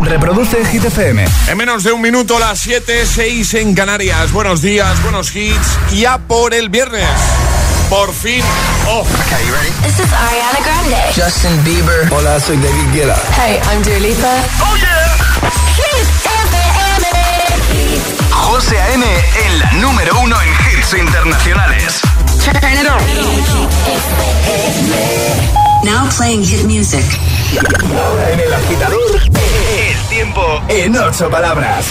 Reproduce Hit FM. En menos de un minuto, las 7, 6 en Canarias. Buenos días, buenos hits. Ya por el viernes. Por fin. Oh. Okay, you ready? This is Ariana Grande. Justin Bieber. Hola, soy David Guetta. Hey, I'm Dua Lipa. Oh yeah. Hit FM. José A.M. en la número uno en hits internacionales. Turn it on. Now playing hit music. Ahora en el agitador, el tiempo en ocho palabras.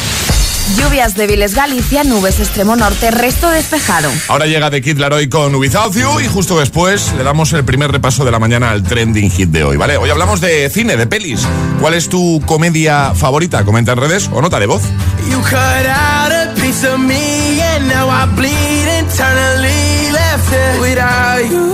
Lluvias débiles Galicia, nubes extremo norte, resto despejado. Ahora llega The Kid Laroi con Without You y justo después le damos el primer repaso de la mañana al trending hit de hoy, ¿vale? Hoy hablamos de cine, de pelis. ¿Cuál es tu comedia favorita? Comenta en redes o nota de voz. You cut out a piece of me and now I bleed internally left it without you,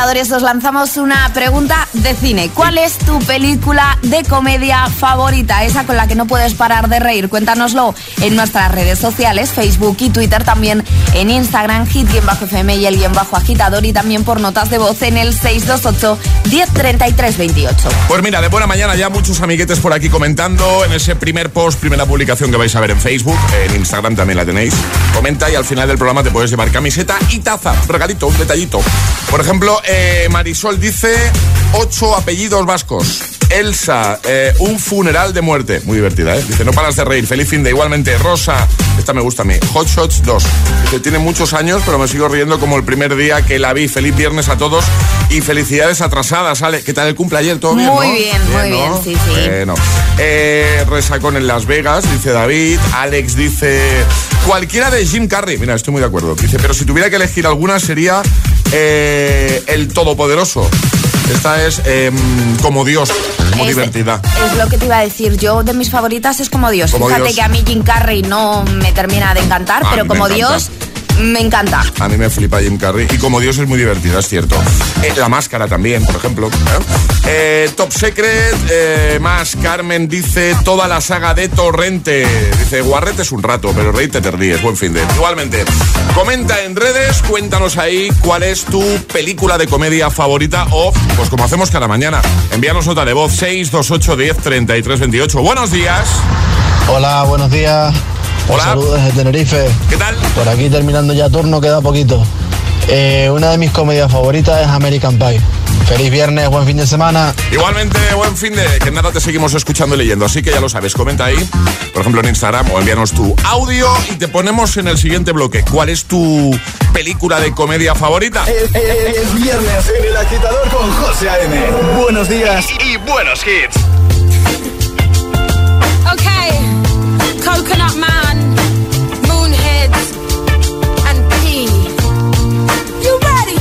Agitadores, os lanzamos una pregunta de cine. ¿Cuál es tu película de comedia favorita? Esa con la que no puedes parar de reír. Cuéntanoslo en nuestras redes sociales, Facebook y Twitter, también en Instagram, hit-fm y el guion bajo agitador y también por notas de voz en el 628 103328. Pues mira, de buena mañana ya muchos amiguetes por aquí comentando en ese primer post, primera publicación que vais a ver en Facebook, en Instagram también la tenéis. Comenta y al final del programa te puedes llevar camiseta y taza, regalito, un detallito. Por ejemplo, eh, Marisol dice ocho apellidos vascos. Elsa, eh, un funeral de muerte. Muy divertida, ¿eh? Dice, no paras de reír. Feliz fin de igualmente. Rosa, esta me gusta a mí. Hot Shots 2. Dice, tiene muchos años, pero me sigo riendo como el primer día que la vi. Feliz viernes a todos y felicidades atrasadas, Ale. ¿Qué tal el cumple ayer? ¿Todo bien? Muy no? bien, muy bien, sí, sí. Bueno. Eh, resacón en Las Vegas, dice David. Alex dice, cualquiera de Jim Carrey. Mira, estoy muy de acuerdo. Dice, pero si tuviera que elegir alguna sería eh, El Todopoderoso. Esta es eh, como Dios, muy Es- divertida. Es lo que te iba a decir. Yo de mis favoritas es como Dios. Como Fíjate Dios. que a mí Jim Carrey no me termina de encantar, A pero como encanta. Dios me encanta. A mí me flipa Jim Carrey. Y como Dios es muy divertida, es cierto. Eh, la máscara también, por ejemplo. ¿eh? Eh, Top Secret, eh, más Carmen dice toda la saga de Torrente. Dice, Guarrete es un rato, pero reíte te ríes. Buen fin de. Igualmente, comenta en redes, cuéntanos ahí cuál es tu película de comedia favorita o, pues como hacemos cada mañana, envíanos nota de voz 628 10 33 28. Buenos días. Hola, buenos días. Hola. Saludos desde Tenerife. ¿Qué tal? Por aquí terminando ya turno, queda poquito. Eh, una de mis comedias favoritas es American Pie. Feliz viernes, buen fin de semana. Igualmente, buen fin de. Que nada, te seguimos escuchando y leyendo. Así que ya lo sabes, comenta ahí, por ejemplo en Instagram o envíanos tu audio y te ponemos en el siguiente bloque. ¿Cuál es tu película de comedia favorita? Es, es, es viernes en El Agitador con José A.M. Buenos días y buenos hits. Coconut Man, Moonheads, and P. You ready?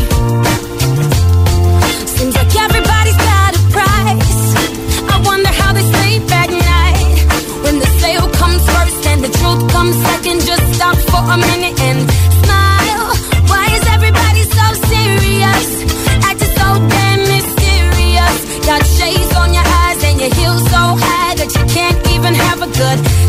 Seems like everybody's got a price. I wonder how they sleep at night. When the sale comes first and the truth comes second, just stop for a minute and smile. Why is everybody so serious? Acting so damn mysterious. Got shades on your eyes and your heels so high that you can't even have a good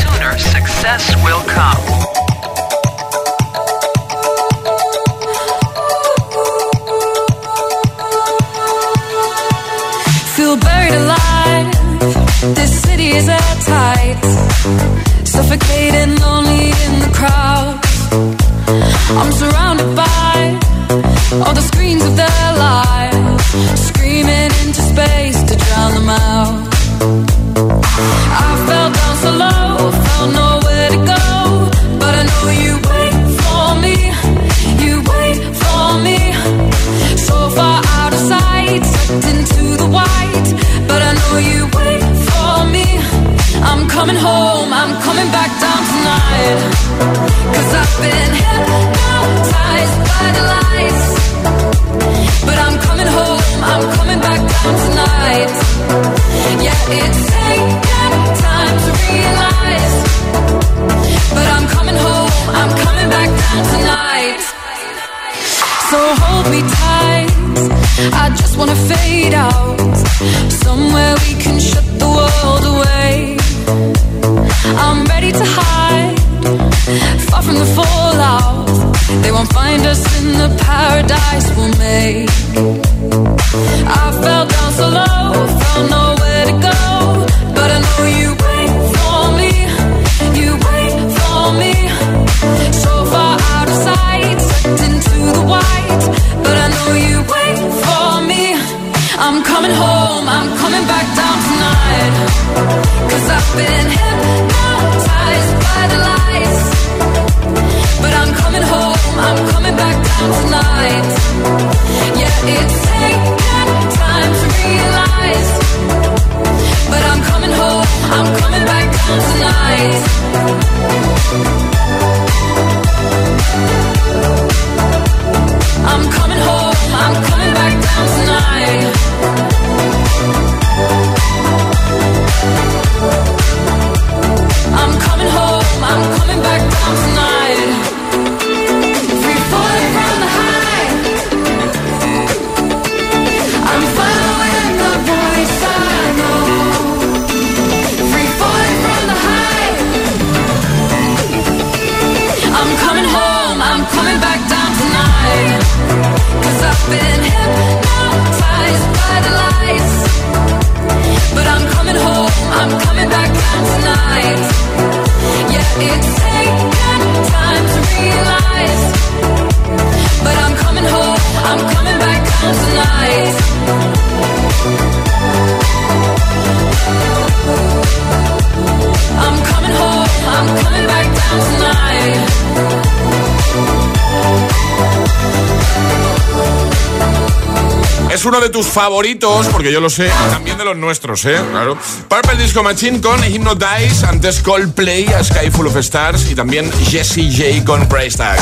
Es uno de tus favoritos, porque yo lo sé, también de los nuestros, ¿eh? Claro. Purple Disco Machine con Hypnotize, antes Coldplay, A Sky Full of Stars y también Jessie J con Price Tag.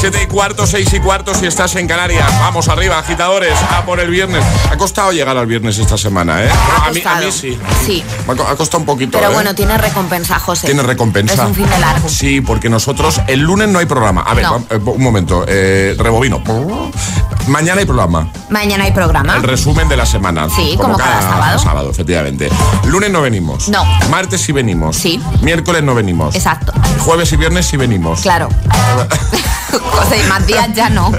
Siete y cuarto, seis y cuarto si estás en Canarias. Vamos arriba, agitadores, a por el viernes. Ha costado llegar al viernes esta semana, ¿eh? Ha a, mí, a mí costado. sí. Sí. Ha co- ha costado un poquito, Pero ¿eh? bueno, tiene recompensa, José. Tiene recompensa. Es un fin de largo. Sí, porque nosotros el lunes no hay programa. A ver, No. eh, un momento, eh, rebobino. Mañana hay programa. Mañana hay programa. El resumen de la semana. Sí, como cada sábado. efectivamente. Lunes no venimos. No. Martes sí venimos. Sí. Miércoles no venimos. Exacto. Jueves y viernes sí venimos. Claro. José, y más días ya no.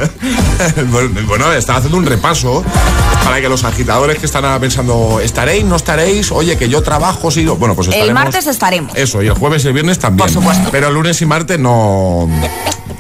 bueno, estaba haciendo un repaso para que los agitadores que están ahora pensando, ¿estaréis? ¿No estaréis? Oye, que yo trabajo, sí. Bueno, pues estaremos. El martes estaremos. Eso, y el jueves y el viernes también. Por supuesto. Pero el lunes y martes no.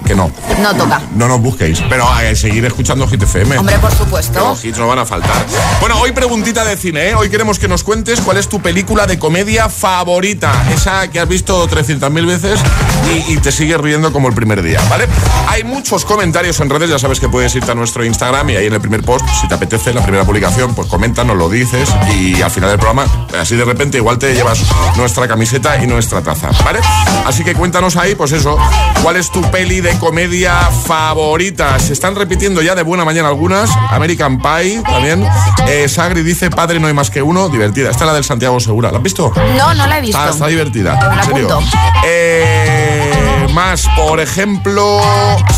Que no. No toca. No nos busquéis. Pero que seguir escuchando Hit FM. Hombre, por supuesto. Los hits no van a faltar. Bueno, hoy preguntita de cine, ¿eh? Hoy queremos que nos cuentes cuál es tu película de comedia favorita. Esa que has visto 300.000 veces y, y te sigues riendo como el primer día, ¿vale? Hay muchos comentarios en redes, ya sabes que puedes irte a nuestro Instagram y ahí en el primer post, si te apetece, en la primera publicación, pues comenta, nos lo dices y al final del programa, así de repente igual te llevas nuestra camiseta y nuestra taza, ¿vale? Así que cuéntanos ahí, pues eso, cuál es tu peli de comedia favorita. Se están repitiendo ya de buena mañana algunas. American Pie también. Eh, Sagri dice, padre no hay más que uno. Divertida. Esta es la del Santiago Segura. ¿La has visto? No, no la he visto. Está, está divertida. Me la en serio. Eh, más, por ejemplo,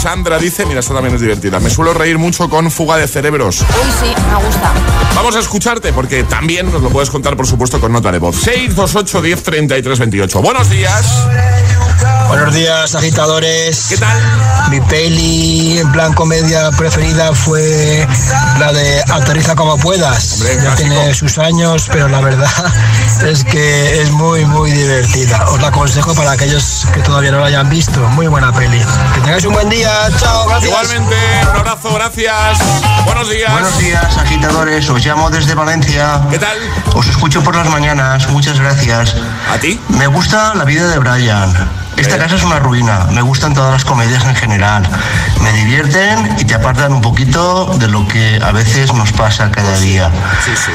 Sandra dice, mira, esta también es divertida. Me suelo reír mucho con Fuga de Cerebros. Uy, sí, me gusta. Vamos a escucharte porque también nos lo puedes contar, por supuesto, con nota de voz. 628 10 33 28. Buenos días. Buenos días, agitadores. ¿Qué tal? Mi peli en plan comedia preferida fue la de Aterriza como puedas. Hombre, ya tiene sus años, pero la verdad es que es muy, muy divertida. Os la aconsejo para aquellos que todavía no la hayan visto. Muy buena peli. Que tengáis un buen día. Chao, gracias. Igualmente, un abrazo, gracias. Buenos días. Buenos días, agitadores. Os llamo desde Valencia. ¿Qué tal? Os escucho por las mañanas. Muchas gracias. ¿A ti? Me gusta la vida de Brian. Esta casa es una ruina. Me gustan todas las comedias en general. Me divierten y te apartan un poquito de lo que a veces nos pasa cada día. Sí, sí.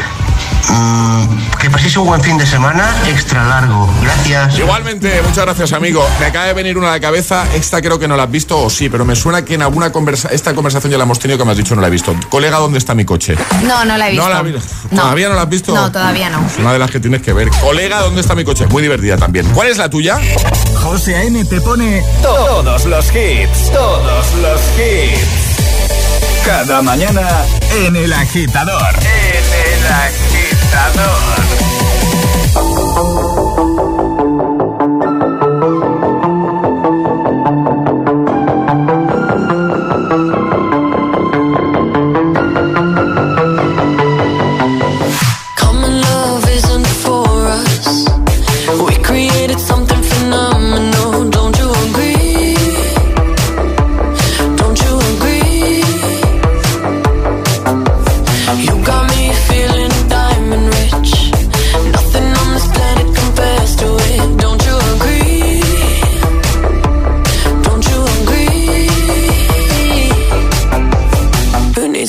Mm, que paséis un buen fin de semana extra largo. Gracias. Igualmente, muchas gracias, amigo. Me acaba de venir una a la cabeza. Esta creo que no la has visto, o sí, pero me suena que en alguna conversa esta conversación ya la hemos tenido que me has dicho no la he visto. Colega, ¿dónde está mi coche? No, no la he visto. No la vi- No. ¿Todavía no la has visto? No, todavía no. Es una de las que tienes que ver. Colega, ¿dónde está mi coche? Muy divertida también. ¿Cuál es la tuya? José A.M. te pone todos los hits, todos los hits. Cada mañana en el agitador. En el agitador.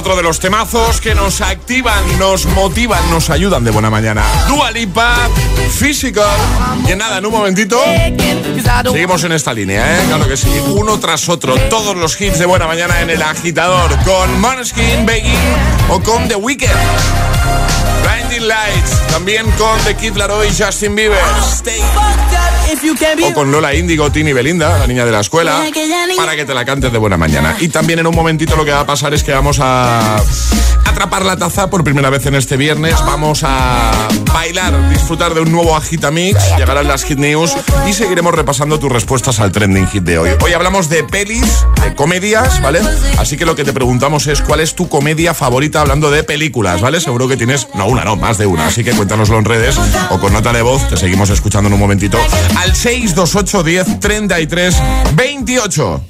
Otro de los temazos que nos activan, nos motivan, nos ayudan de buena mañana. Dua Lipa, Physical. Y nada, en un momentito seguimos en esta línea, ¿eh? Claro que sí. Uno tras otro, todos los hits de buena mañana en el agitador. Con Måneskin, Begging o con The Weeknd. Blinding Lights, también con The Kid Laroi y Justin Bieber. O con Lola Índigo, Tini Belinda, la niña de la escuela, para que te la cantes de buena mañana. Y también en un momentito lo que va a pasar es que vamos a atrapar la taza por primera vez en este viernes. Vamos a bailar, disfrutar de un nuevo Agitamix, llegarán las Hit News y seguiremos repasando tus respuestas al trending hit de hoy. Hoy hablamos de pelis, de comedias, ¿vale? Así que lo que te preguntamos es cuál es tu comedia favorita hablando de películas, ¿vale? Seguro que tienes, no una, no, más de una. Así que cuéntanoslo en redes o con nota de voz, te seguimos escuchando en un momentito al 628 10 33 28.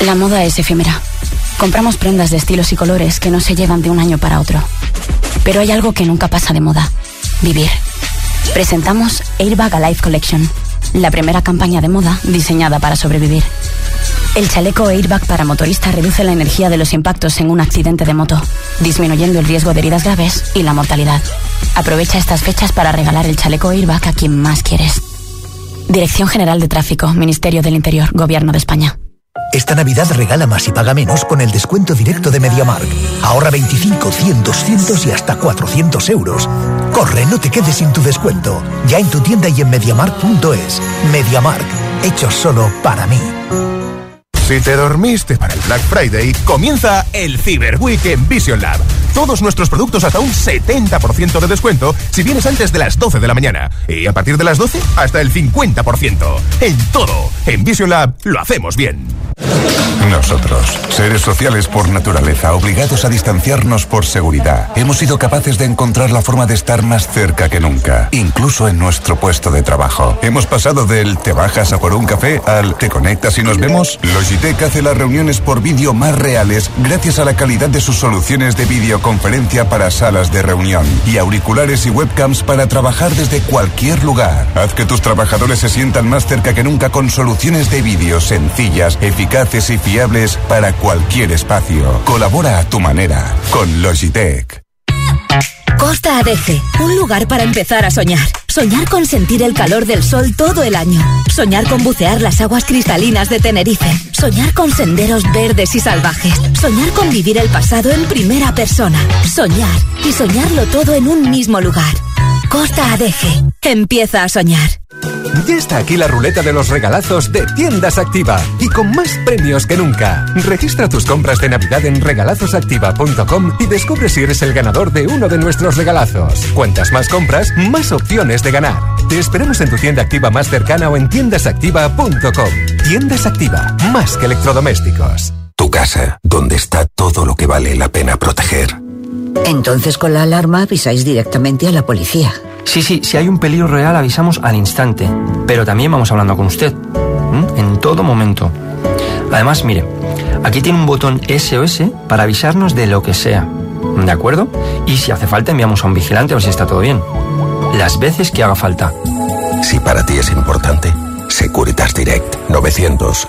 La moda es efímera. Compramos prendas de estilos y colores que no se llevan de un año para otro. Pero hay algo que nunca pasa de moda. Vivir. Presentamos Airbag Alive Collection, la primera campaña de moda diseñada para sobrevivir. El chaleco Airbag para motorista reduce la energía de los impactos en un accidente de moto, disminuyendo el riesgo de heridas graves y la mortalidad. Aprovecha estas fechas para regalar el chaleco Airbag a quien más quieres. Dirección General de Tráfico, Ministerio del Interior, Gobierno de España. Esta Navidad regala más y paga menos con el descuento directo de MediaMark. Ahorra 25, 100, 200 y hasta 400 euros. Corre, no te quedes sin tu descuento. Ya en tu tienda y en MediaMark.es. MediaMark, hecho solo para mí. Si te dormiste para el Black Friday, comienza el Cyber Week en Vision Lab. Todos nuestros productos hasta un 70% de descuento si vienes antes de las 12 de la mañana. Y a partir de las 12, hasta el 50%. En todo. En Vision Lab lo hacemos bien. Nosotros, seres sociales por naturaleza, obligados a distanciarnos por seguridad, hemos sido capaces de encontrar la forma de estar más cerca que nunca, incluso en nuestro puesto de trabajo. Hemos pasado del te bajas a por un café al te conectas y nos vemos. Hace las reuniones por vídeo más reales gracias a la calidad de sus soluciones de videoconferencia para salas de reunión y auriculares y webcams para trabajar desde cualquier lugar. Haz que tus trabajadores se sientan más cerca que nunca con soluciones de vídeo sencillas, eficaces y fiables para cualquier espacio. Colabora a tu manera con Logitech. Costa Adeje, un lugar para empezar a soñar. Soñar con sentir el calor del sol todo el año. Soñar con bucear las aguas cristalinas de Tenerife. Soñar con senderos verdes y salvajes. Soñar con vivir el pasado en primera persona. Soñar y soñarlo todo en un mismo lugar. Costa Adeje, empieza a soñar. Ya está aquí la ruleta de los regalazos de Tiendas Activa y con más premios que nunca. Registra tus compras de Navidad en regalazosactiva.com y descubre si eres el ganador de uno de nuestros regalazos. Cuantas más compras, más opciones de ganar. Te esperamos en tu tienda activa más cercana o en tiendasactiva.com. Tiendas Activa, más que electrodomésticos. Tu casa, donde está todo lo que vale la pena proteger. Entonces con la alarma avisáis directamente a la policía. Sí, sí, si hay un peligro real avisamos al instante, pero también vamos hablando con usted, ¿m? en todo momento. Además, mire, aquí tiene un botón SOS para avisarnos de lo que sea, ¿de acuerdo? Y si hace falta enviamos a un vigilante a ver si está todo bien. Las veces que haga falta. Si para ti es importante, Securitas Direct 900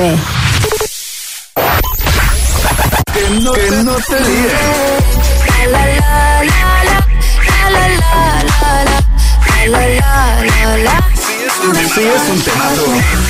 FM. Que no, que no te líes. La la la la, la la la la la, la la la la. Si es un temazo. It's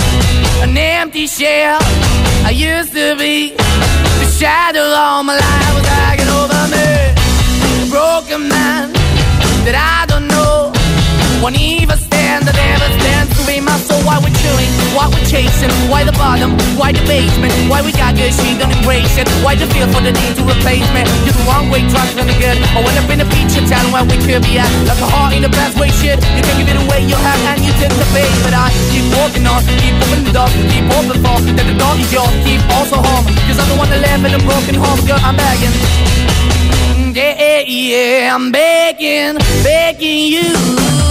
An empty shell I used to be. The shadow all my life was hanging over me. A broken man that I. Won't even stand, I never stand to be my soul. Why we're chilling, why we're chasing, why the bottom, why the basement, why we got good, she don't embrace it. Why the feel for the need to replace me? You're the wrong way, trying to good. I went up in a feature town where we could be at. Like a heart in the best way, shit. You can give it away, you have, and you tend to pay. But I keep walking on, keep opening the door, keep open for that the door is yours, keep also home. Cause I'm the one that live in a broken home, girl, I'm begging. Yeah, Yeah, yeah, I'm begging, begging you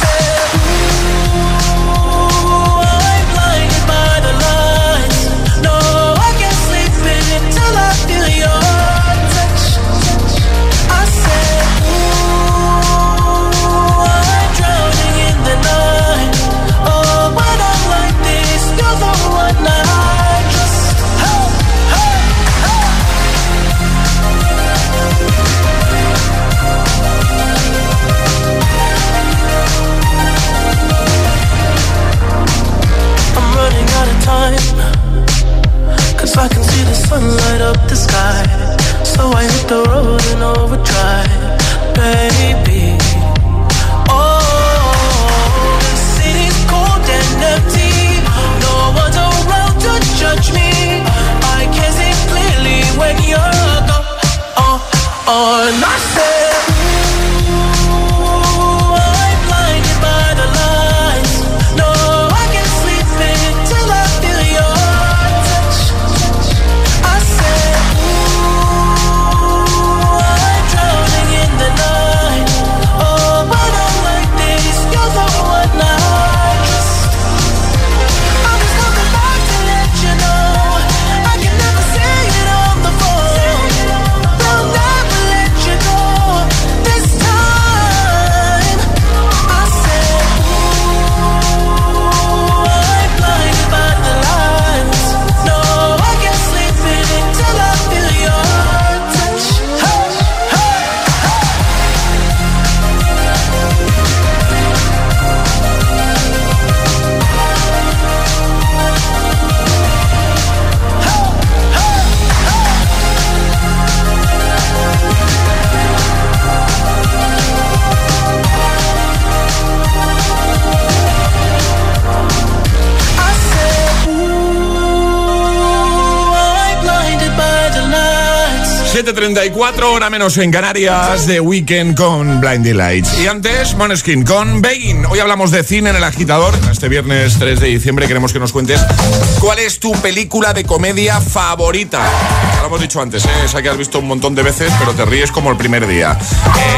menos en Canarias, de Weekend con Blinding Lights. Y antes, Moneskin con Begin. Hoy hablamos de cine en el agitador. Este viernes 3 de diciembre queremos que nos cuentes cuál es tu película de comedia favorita. Hemos dicho antes, ¿eh? esa que has visto un montón de veces, pero te ríes como el primer día.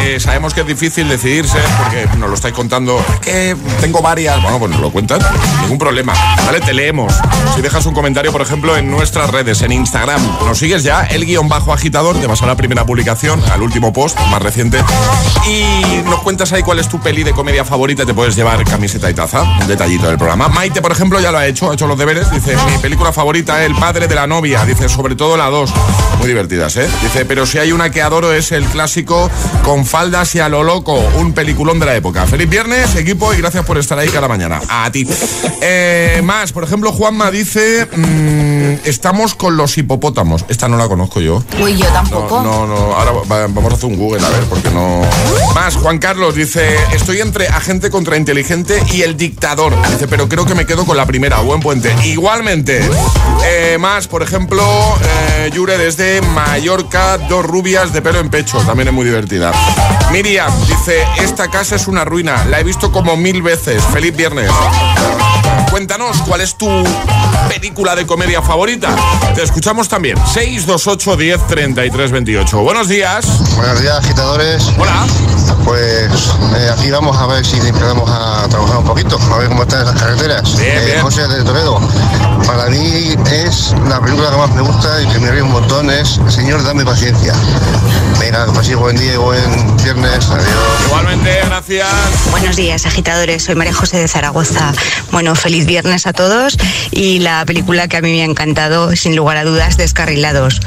Eh, sabemos que es difícil decidirse porque nos lo estáis contando. Es que tengo varias. Bueno, pues nos lo cuentas, ningún problema. Vale, te leemos. Si dejas un comentario, por ejemplo, en nuestras redes, en Instagram, nos sigues ya, el guion bajo agitador, te vas a la primera publicación, al último post, más reciente, y nos cuentas ahí cuál es tu peli de comedia favorita, te puedes llevar camiseta y taza, un detallito del programa. Maite, por ejemplo, ya lo ha hecho, ha hecho los deberes, dice, mi película favorita, El padre de la novia, dice, sobre todo la 2, muy divertidas, ¿eh? Dice, pero si hay una que adoro es el clásico Con faldas y a lo loco, un peliculón de la época. Feliz viernes, equipo, y gracias por estar ahí cada mañana. A ti. Eh, más, por ejemplo, Juanma dice, mm, estamos con los hipopótamos. Esta no la conozco yo. Uy, yo tampoco. No, no, no. Ahora va- vamos a hacer un Google, a ver, porque no. Más, Juan Carlos dice: Estoy entre agente contrainteligente y el dictador. Dice, pero creo que me quedo con la primera. Buen puente. Igualmente. Eh, más, por ejemplo, eh, Desde Mallorca, dos rubias de pelo en pecho. También es muy divertida. Miriam dice: Esta casa es una ruina. La he visto como mil veces. Feliz viernes. Cuéntanos cuál es tu película de comedia favorita. Te escuchamos también. 628 10 33 28. Buenos días. Buenos días, agitadores. Hola. Pues eh, aquí vamos a ver si empezamos a trabajar un poquito, a ver cómo están esas carreteras. Bien, Eh, bien. José de Toledo. Para mí es la película que más me gusta y que me ríe un montón es Señor, dame paciencia. Venga, que paséis buen día y buen viernes. Adiós. Igualmente, gracias. Buenos días, agitadores. Soy María José de Zaragoza. Bueno, feliz viernes a todos y la película que a mí me ha encantado, sin lugar a dudas, Descarrilados.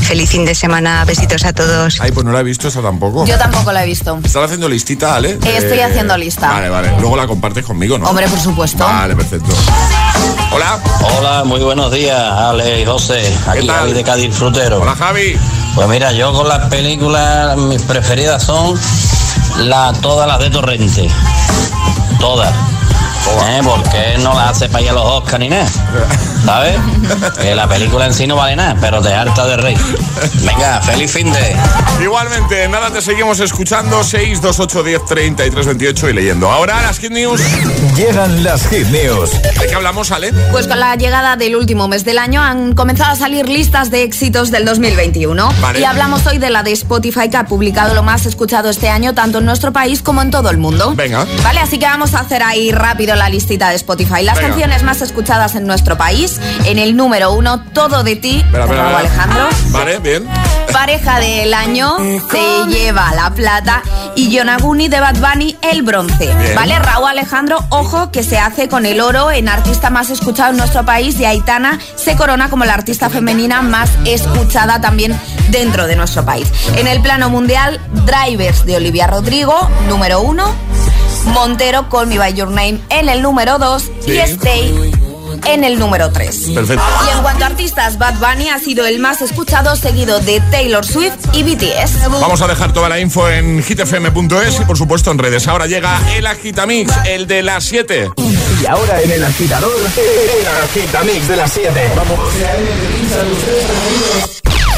Feliz fin de semana, besitos a todos. Ay, pues no la he visto esa tampoco. Yo tampoco la he visto. ¿Estás haciendo listita, Ale? Eh, estoy haciendo lista. Vale, vale. Luego la compartes conmigo, ¿no? Hombre, por supuesto. Vale, perfecto. Hola. Hola, muy buenos días, Ale y José. Aquí tal? Javi de Cádiz Frutero. Hola, Javi. Pues mira, yo con las películas, mis preferidas son la, todas las de Torrente. Todas. ¿Eh? Porque no las hace para ir a los Oscar ni nada. ¿Sabes? Que la película en sí no vale nada, pero te harta de rey. Venga, feliz fin de. Igualmente, nada, te seguimos escuchando 628 10 33 28 y leyendo. Ahora las Hit News. Llegan las Hit News. ¿De qué hablamos, Ale? Pues con la llegada del último mes del año han comenzado a salir listas de éxitos del 2021. Vale. Y hablamos hoy de la de Spotify que ha publicado lo más escuchado este año tanto en nuestro país como en todo el mundo. Venga. Vale, así que vamos a hacer ahí rápido la listita de Spotify. Las Venga. canciones más escuchadas en nuestro país. En el número uno, Todo de ti, de Raúl. Alejandro. Vale, bien. Pareja del año se lleva la plata y Yonaguni de Bad Bunny el bronce. Bien. ¿Vale? Raúl Alejandro, ojo que se hace con el oro en artista más escuchado en nuestro país y Aitana se corona como la artista femenina más escuchada también dentro de nuestro país. En el plano mundial, Drivers de Olivia Rodrigo, número uno. Montero, Call Me By Your Name en el número 2 Sí. y Stay en el número 3. Perfecto. Y en cuanto a artistas, Bad Bunny ha sido el más escuchado, seguido de Taylor Swift y BTS. Vamos a dejar toda la info en hitfm.es y por supuesto en redes. Ahora llega el Agitamix, el de las 7. Y ahora en el agitador, el agitamix de las 7. Vamos.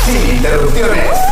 Sin interrupciones.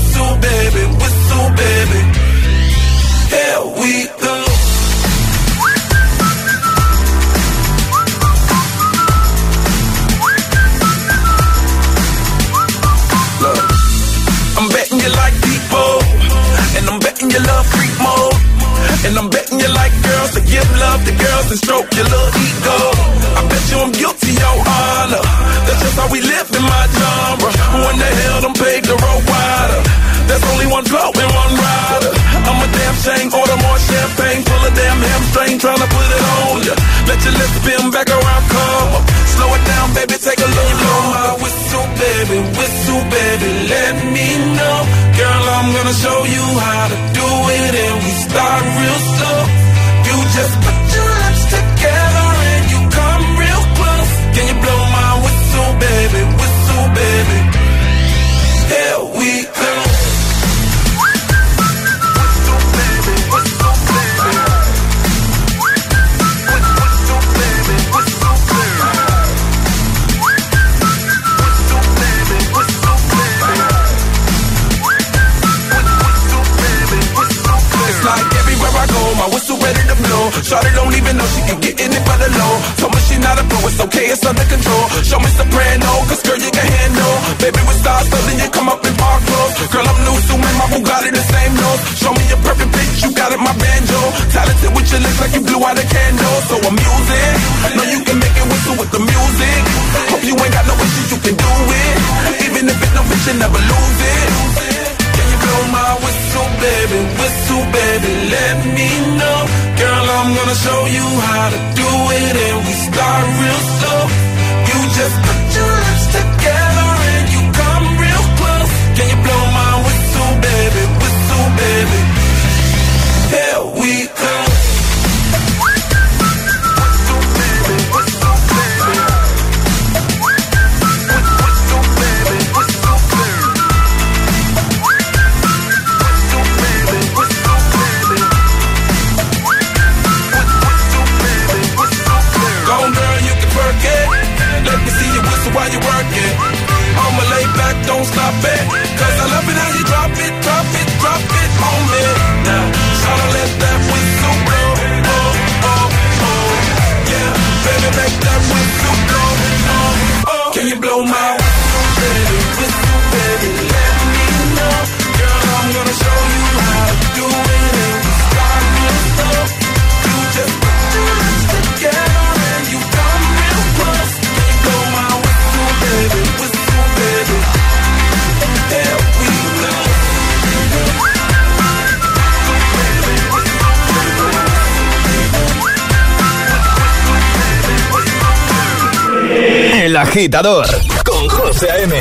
agitador con José A.M.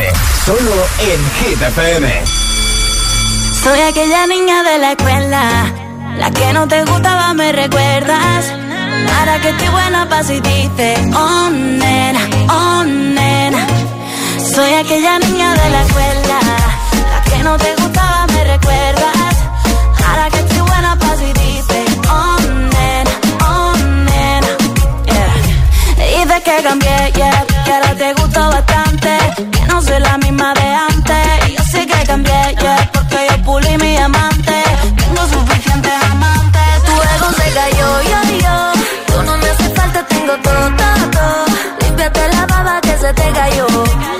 Solo en Hit Soy aquella niña de la escuela, la que no te gustaba, me recuerdas. Para que estoy buena pa' si dices, oh nena, oh nena. Soy aquella niña de la escuela, la que no te gustaba, me recuerdas. Ahora que estoy buena pa' si dices, oh nena, oh nena. Yeah. Y de que cambié, yeah que no soy la misma de antes. Y yo sé que cambié, yeah Porque yo pulí mi amante. Tengo suficientes amantes. Tu ego se cayó, yo, yo. Tú no me haces falta, tengo todo, todo, todo. Límpiate la baba que se te cayó.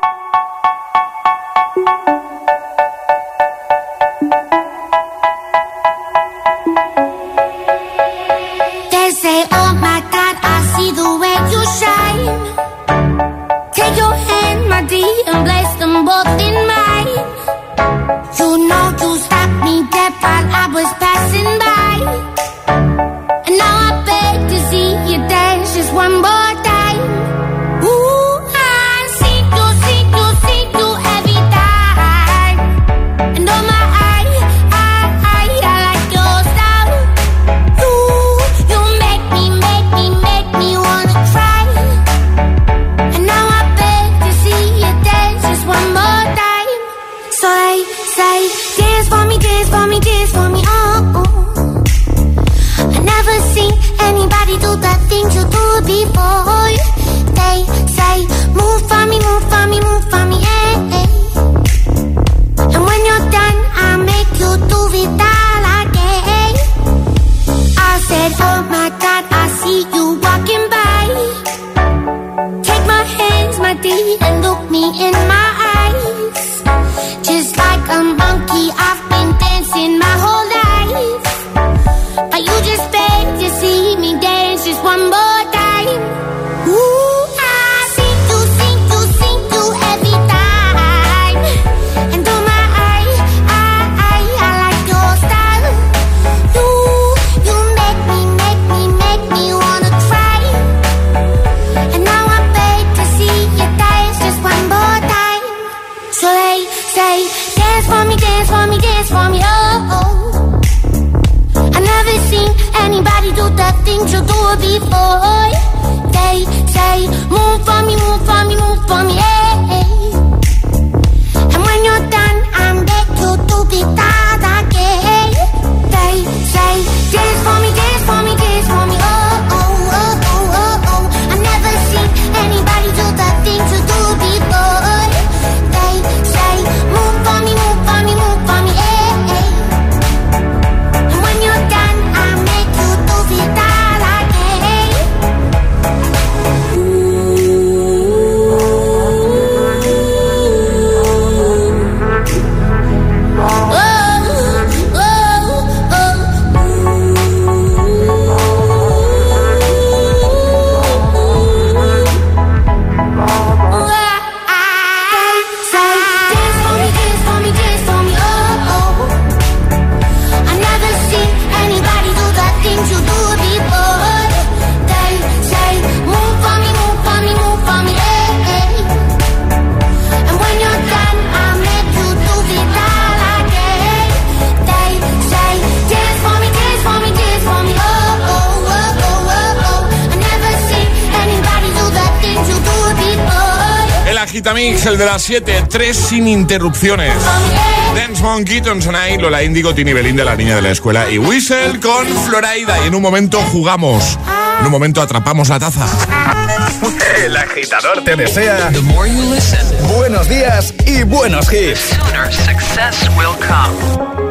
Empty and look me in my eyes. Agitamix, el de las 7, 3 sin interrupciones. Dance Monkey, Tonsonai, Lola Índigo, Tini Belinda, la niña de la escuela y Whistle con Floraida. Y en un momento jugamos. En un momento atrapamos la taza. El agitador te desea buenos días y buenos hits. success will come.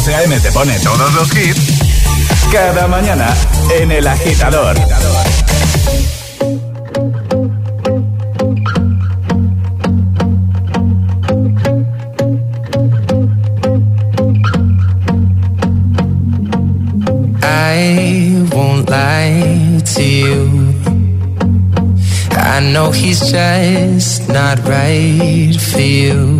José A.M. te pone todos los hits cada mañana en El Agitador. I won't lie to you. I know he's just not right for you.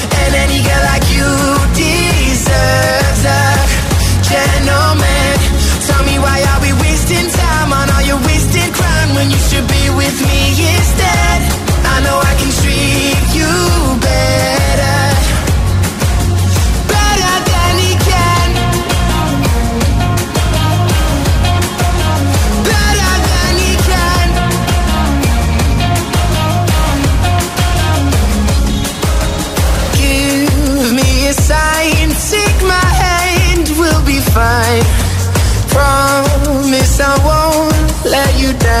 when you should be with me instead? I know I can treat you better,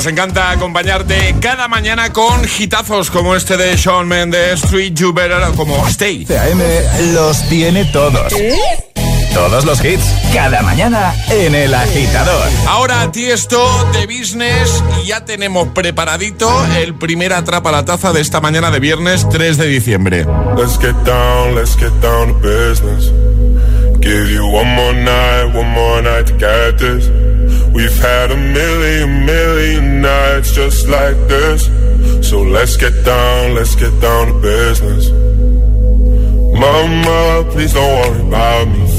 Nos encanta acompañarte cada mañana con hitazos como este de Shawn Mendes, Street You Better, como Stay. AM los tiene todos. Todos los hits, cada mañana en El Agitador. Ahora a ti esto de business y ya tenemos preparadito el primer atrapa la taza de esta mañana de viernes 3 de diciembre. Let's get down, let's get down to business. Give you one more night, one more night to get this. We've had a million, million nights just like this. So let's get down, let's get down to business. Mama, please don't worry about me.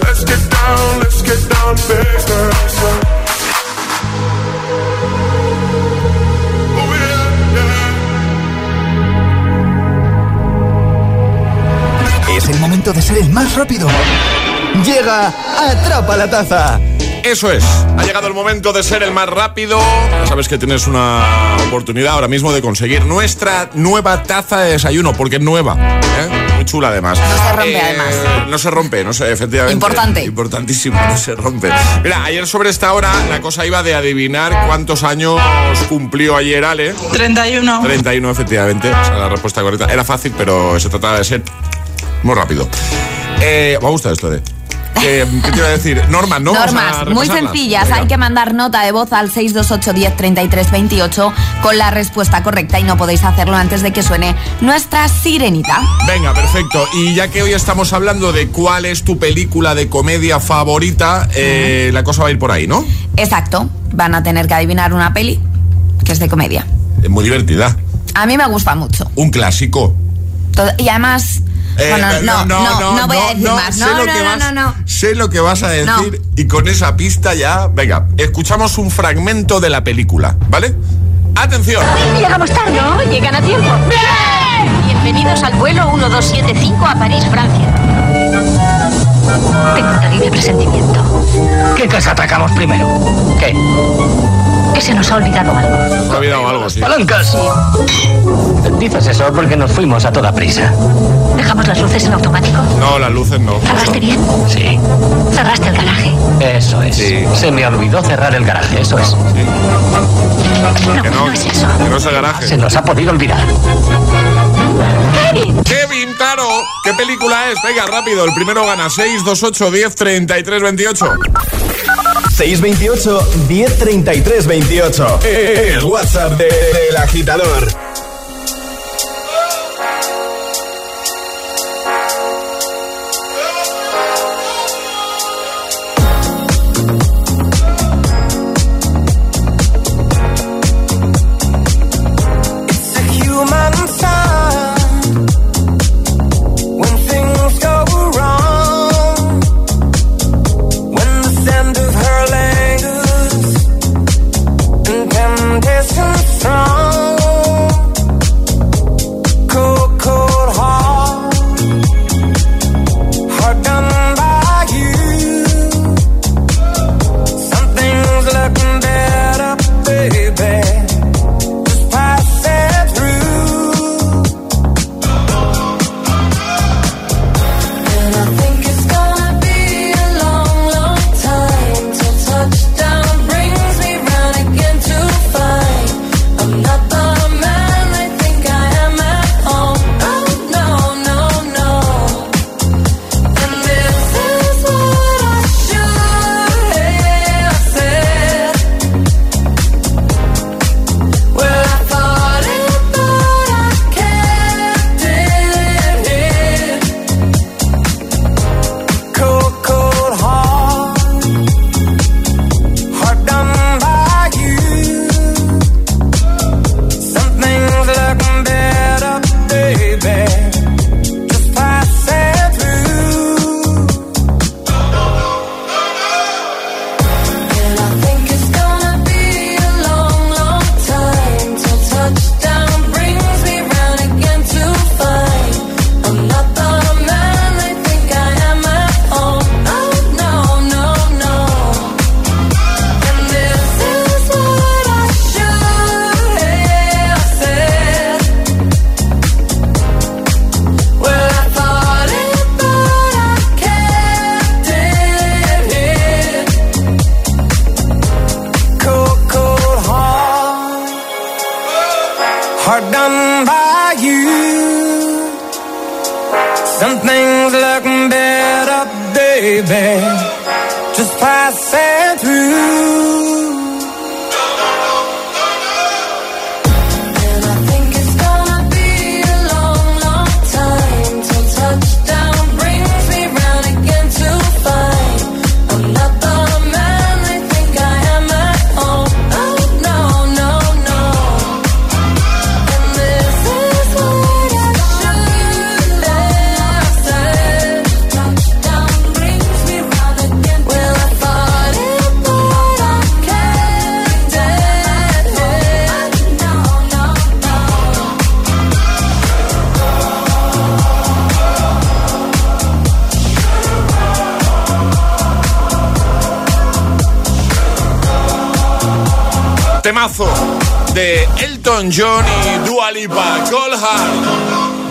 Let's get down, let's get down. Oh. Es el momento de ser el más rápido. Llega Atrapa la Taza. Eso es, ha llegado el momento de ser el más rápido. Ya sabes que tienes una oportunidad ahora mismo de conseguir nuestra nueva taza de desayuno, porque es nueva. ¿eh? Muy chula además. No se rompe, además. No se rompe, no sé, efectivamente. Importante. Importantísimo, no se rompe. Mira, ayer sobre esta hora la cosa iba de adivinar cuántos años cumplió ayer Ale. 31. 31, efectivamente. O sea, la respuesta correcta. Era fácil, pero se trataba de ser muy rápido. Eh, me ha gustado esto de. Eh, ¿Qué te iba a decir? Normas, ¿no? Normas muy sencillas. Venga. Hay que mandar nota de voz al 628 10 33 28 con la respuesta correcta y no podéis hacerlo antes de que suene nuestra sirenita. Venga, perfecto. Y ya que hoy estamos hablando de cuál es tu película de comedia favorita, eh, la cosa va a ir por ahí, ¿no? Exacto. Van a tener que adivinar una peli que es de comedia. Es muy divertida. A mí me gusta mucho. Un clásico. Y además. Eh, bueno, eh, no, no, no, voy a decir más. No, no, no, vas, no, no. Sé lo que vas a decir No. y con esa pista ya. Venga, escuchamos un fragmento de la película, ¿vale? Atención. Llegamos tarde, ¿no? Llegan a tiempo. Bienvenidos al vuelo 1275 a París, Francia. Tengo un terrible presentimiento. ¿Qué casa atacamos primero? ¿Qué? Que se nos ha olvidado algo. Me ha olvidado algo, sí. ¡Palancas! Dices eso porque nos fuimos a toda prisa. ¿Dejamos las luces en automático? No, las luces no. ¿Cerraste bien? Sí, ¿Cerraste el garaje? eso es. Sí. Se me olvidó cerrar el garaje, eso es. No, Que no, no es eso. que no es el garaje. Se nos ha podido olvidar. Kevin, Kevin, claro. ¿Qué película es? Venga, rápido. El primero gana 6, 2, 8, 10, 33, 28. 628 1033 28. El WhatsApp de- del agitador.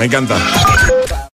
Encanta.